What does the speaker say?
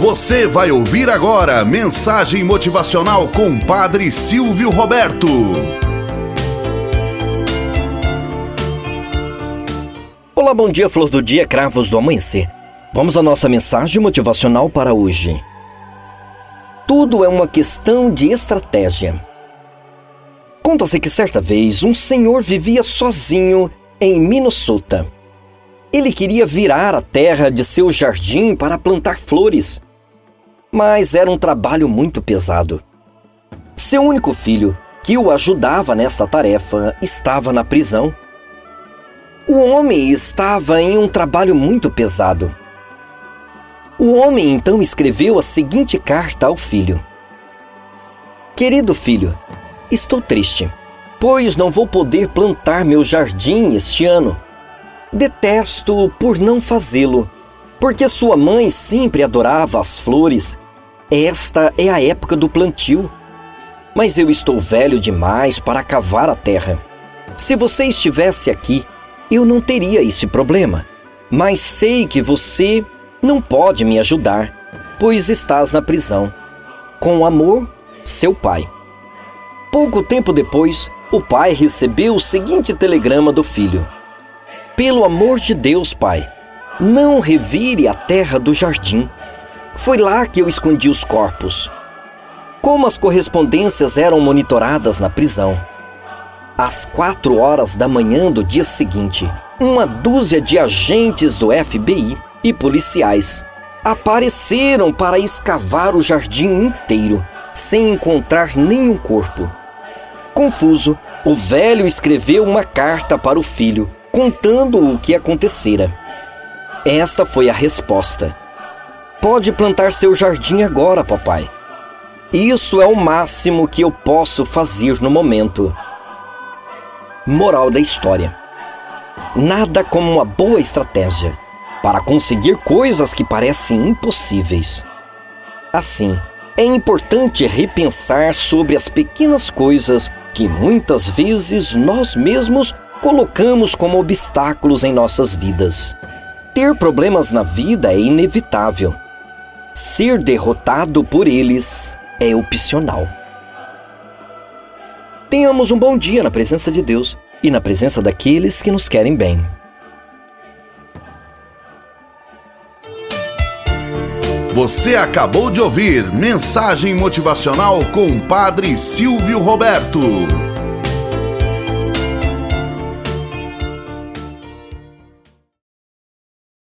Você vai ouvir agora mensagem motivacional com Padre Silvio Roberto. Olá, bom dia, flor do dia, cravos do amanhecer. Vamos à nossa mensagem motivacional para hoje. Tudo é uma questão de estratégia. Conta-se que certa vez um senhor vivia sozinho em Minnesota. Ele queria virar a terra de seu jardim para plantar flores mas era um trabalho muito pesado. Seu único filho, que o ajudava nesta tarefa, estava na prisão. O homem estava em um trabalho muito pesado. O homem então escreveu a seguinte carta ao filho: Querido filho, estou triste, pois não vou poder plantar meu jardim este ano. Detesto por não fazê-lo, porque sua mãe sempre adorava as flores esta é a época do plantio. Mas eu estou velho demais para cavar a terra. Se você estivesse aqui, eu não teria esse problema. Mas sei que você não pode me ajudar, pois estás na prisão. Com amor, seu pai. Pouco tempo depois, o pai recebeu o seguinte telegrama do filho: Pelo amor de Deus, pai, não revire a terra do jardim. Foi lá que eu escondi os corpos. Como as correspondências eram monitoradas na prisão. Às quatro horas da manhã do dia seguinte, uma dúzia de agentes do FBI e policiais apareceram para escavar o jardim inteiro, sem encontrar nenhum corpo. Confuso, o velho escreveu uma carta para o filho, contando o que acontecera. Esta foi a resposta. Pode plantar seu jardim agora, papai. Isso é o máximo que eu posso fazer no momento. Moral da história: Nada como uma boa estratégia para conseguir coisas que parecem impossíveis. Assim, é importante repensar sobre as pequenas coisas que muitas vezes nós mesmos colocamos como obstáculos em nossas vidas. Ter problemas na vida é inevitável Ser derrotado por eles é opcional. Tenhamos um bom dia na presença de Deus e na presença daqueles que nos querem bem. Você acabou de ouvir Mensagem Motivacional com o Padre Silvio Roberto.